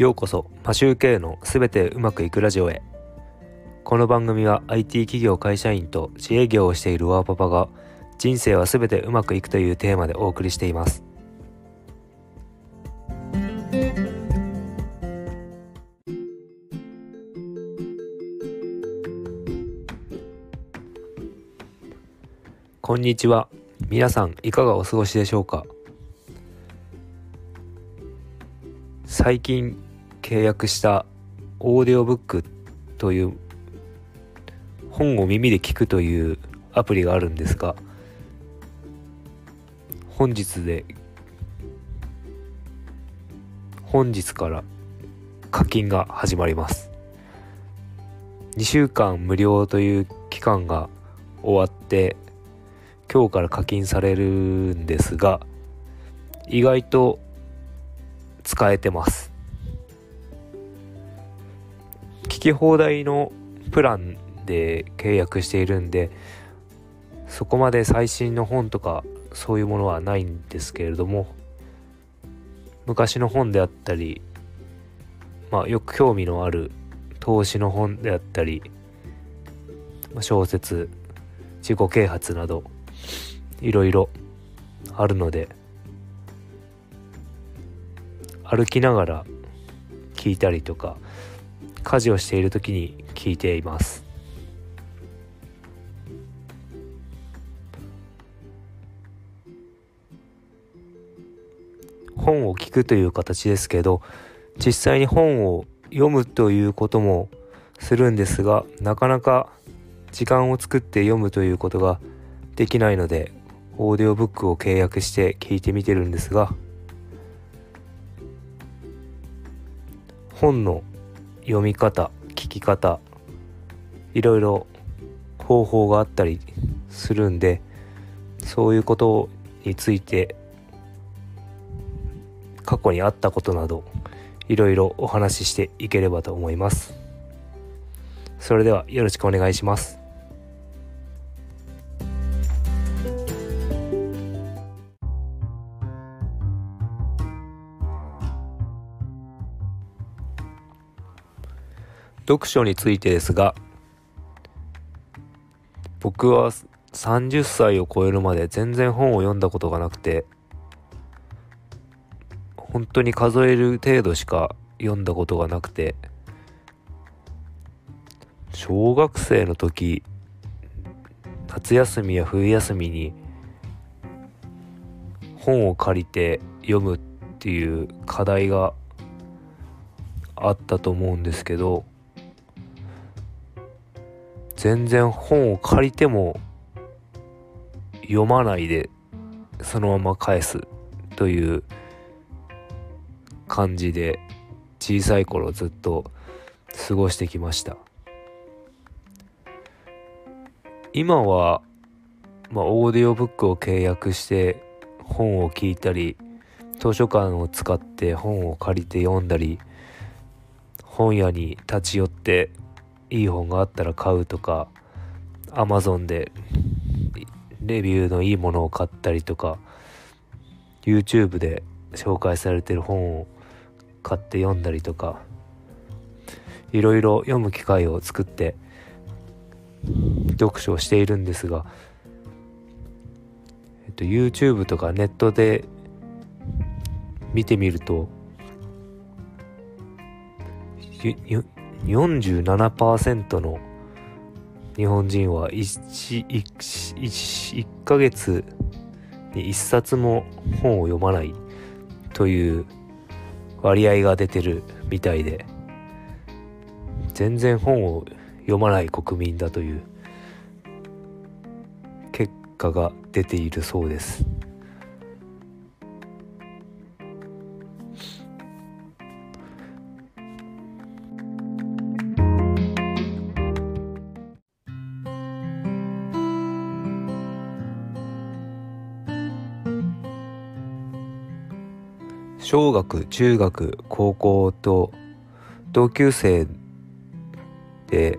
ようこそマシューケのすべてうまくいくラジオへ。この番組は IT 企業会社員と自営業をしているワーパパが人生はすべてうまくいくというテーマでお送りしています。こんにちは。皆さんいかがお過ごしでしょうか？最近契約したオーディオブックという本を耳で聞くというアプリがあるんですが本日で本日から課金が始まります。2週間無料という期間が終わって今日から課金されるんですが意外と使えてます。聞き放題のプランで契約しているんでそこまで最新の本とかそういうものはないんですけれども昔の本であったりまあよく興味のある投資の本であったり小説自己啓発などいろいろあるので歩きながら聞いたりとか家事をしている時に聞いています。本を聞くという形ですけど実際に本を読むということもするんですがなかなか時間を作って読むということができないのでオーディオブックを契約して聞いてみてるんですが本の読み方聞き方いろいろ方法があったりするんでそういうことについて過去にあったことなどいろいろお話ししていければと思います。それではよろしくお願いします。読書についてですが僕は30歳を超えるまで全然本を読んだことがなくて本当に数える程度しか読んだことがなくて小学生の時夏休みや冬休みに本を借りて読むっていう課題があったと思うんですけど全然本を借りても読まないでそのまま返すという感じで小さい頃ずっと過ごしてきました。今は、まあ、オーディオブックを契約して本を聞いたり図書館を使って本を借りて読んだり本屋に立ち寄っていい本があったら買うとか Amazon でレビューのいいものを買ったりとか YouTube で紹介されてる本を買って読んだりとかいろいろ読む機会を作って読書をしているんですが、えっと、YouTube とかネットで見てみると47%の日本人は 1, 1, 1, 1ヶ月に1冊も本を読まないという割合が出てるみたいで全然本を読まない国民だという結果が出ているそうです。小学中学高校と同級生で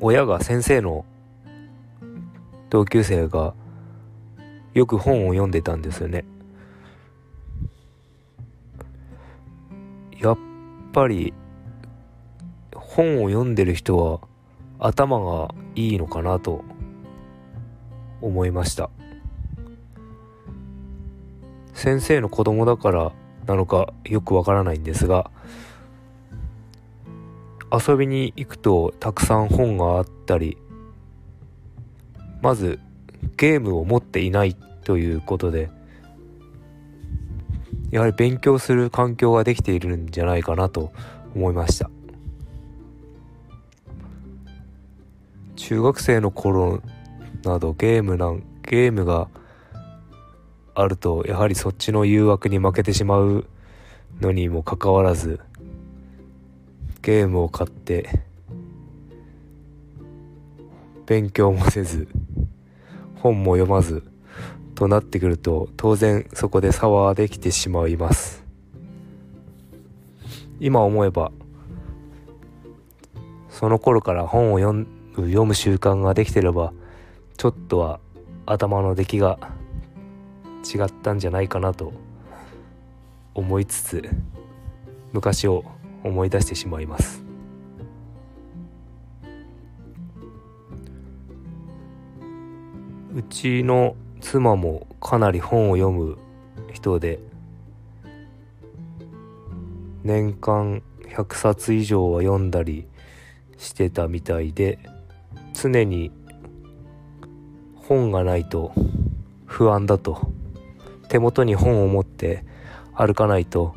親が先生の同級生がよく本を読んでたんですよね。やっぱり本を読んでる人は頭がいいのかなと思いました。先生の子供だからなのかよくわからないんですが遊びに行くとたくさん本があったりまずゲームを持っていないということでやはり勉強する環境ができているんじゃないかなと思いました。中学生の頃などゲームなんゲームがあるとやはりそっちの誘惑に負けてしまうのにもかかわらずゲームを買って勉強もせず本も読まずとなってくると当然そこで差はできてしまいます。今思えばその頃から本を読む習慣ができてればちょっとは頭の出来が違ったんじゃないかなと思いつつ昔を思い出してしまいます。うちの妻もかなり本を読む人で年間100冊以上は読んだりしてたみたいで常に本がないと不安だと手元に本を持って歩かないと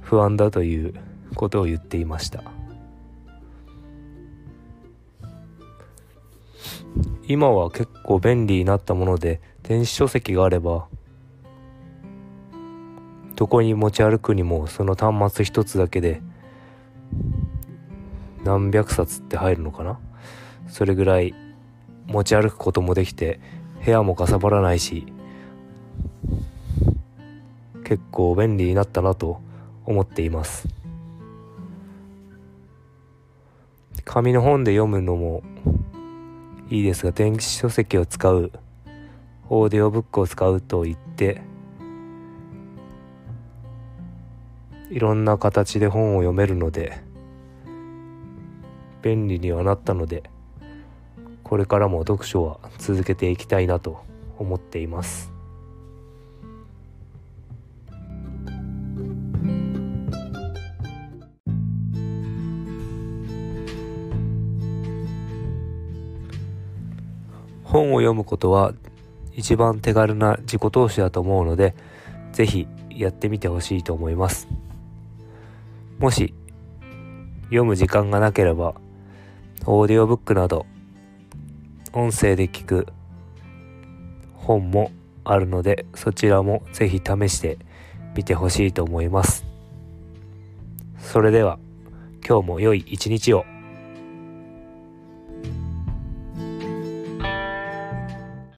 不安だということを言っていました。今は結構便利になったもので電子書籍があればどこに持ち歩くにもその端末一つだけで何百冊って入るのかな？それぐらい持ち歩くこともできて部屋もかさばらないし結構便利になったなと思っています。紙の本で読むのもいいですが電子書籍を使うオーディオブックを使うと言っていろんな形で本を読めるので便利にはなったのでこれからも読書は続けていきたいなと思っています。本を読むことは一番手軽な自己投資だと思うので是非やってみてほしいと思います。もし読む時間がなければオーディオブックなど音声で聞く本もあるのでそちらもぜひ試してみてほしいと思います。それでは今日も良い一日を。